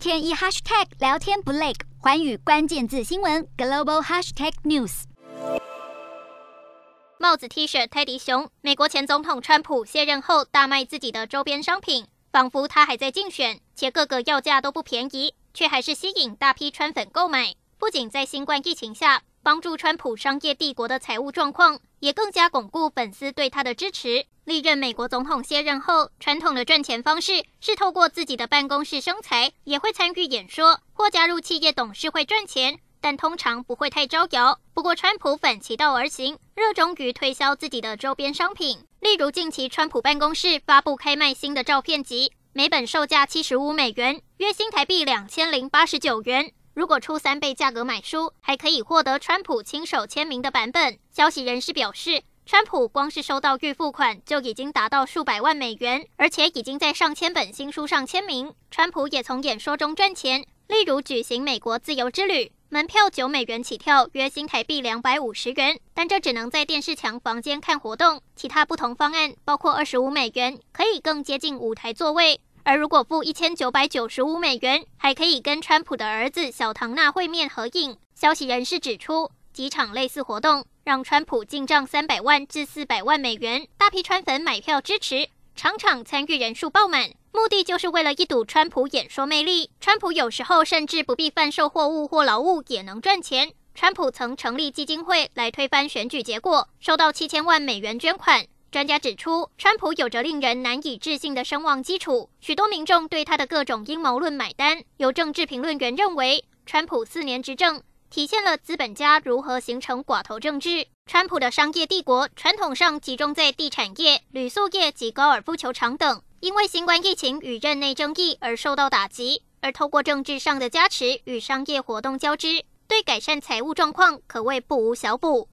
天一 hashtag 聊天不累，寰宇关键字新闻 global hashtag news。帽子 T 恤泰迪熊，美国前总统川普卸任后大卖自己的周边商品，仿佛他还在竞选，且各个要价都不便宜，却还是吸引大批川粉购买。不仅在新冠疫情下帮助川普商业帝国的财务状况，也更加巩固粉丝对他的支持。历任美国总统卸任后，传统的赚钱方式是透过自己的办公室生财，也会参与演说或加入企业董事会赚钱，但通常不会太招摇。不过，川普反其道而行，热衷于推销自己的周边商品。例如，近期川普办公室发布开卖新的照片集，每本售价七十五美元，约新台币两千零八十九元。如果出三倍价格买书，还可以获得川普亲手签名的版本。消息人士表示，川普光是收到预付款就已经达到数百万美元，而且已经在上千本新书上签名。川普也从演说中赚钱，例如举行美国自由之旅，门票九美元起跳，约新台币两百五十元，但这只能在电视墙房间看活动。其他不同方案包括二十五美元，可以更接近舞台座位，而如果付一千九百九十五美元，还可以跟川普的儿子小唐纳会面合影。消息人士指出，几场类似活动。让川普进账三百万至四百万美元，大批川粉买票支持，场场参与人数爆满，目的就是为了一睹川普演说魅力。川普有时候甚至不必贩售货物或劳务也能赚钱。川普曾成立基金会来推翻选举结果，收到七千万美元捐款。专家指出，川普有着令人难以置信的声望基础，许多民众对他的各种阴谋论买单。有政治评论员认为，川普四年执政。体现了资本家如何形成寡头政治。川普的商业帝国传统上集中在地产业、旅宿业及高尔夫球场等，因为新冠疫情与任内争议而受到打击。而透过政治上的加持与商业活动交织，对改善财务状况可谓不无小补。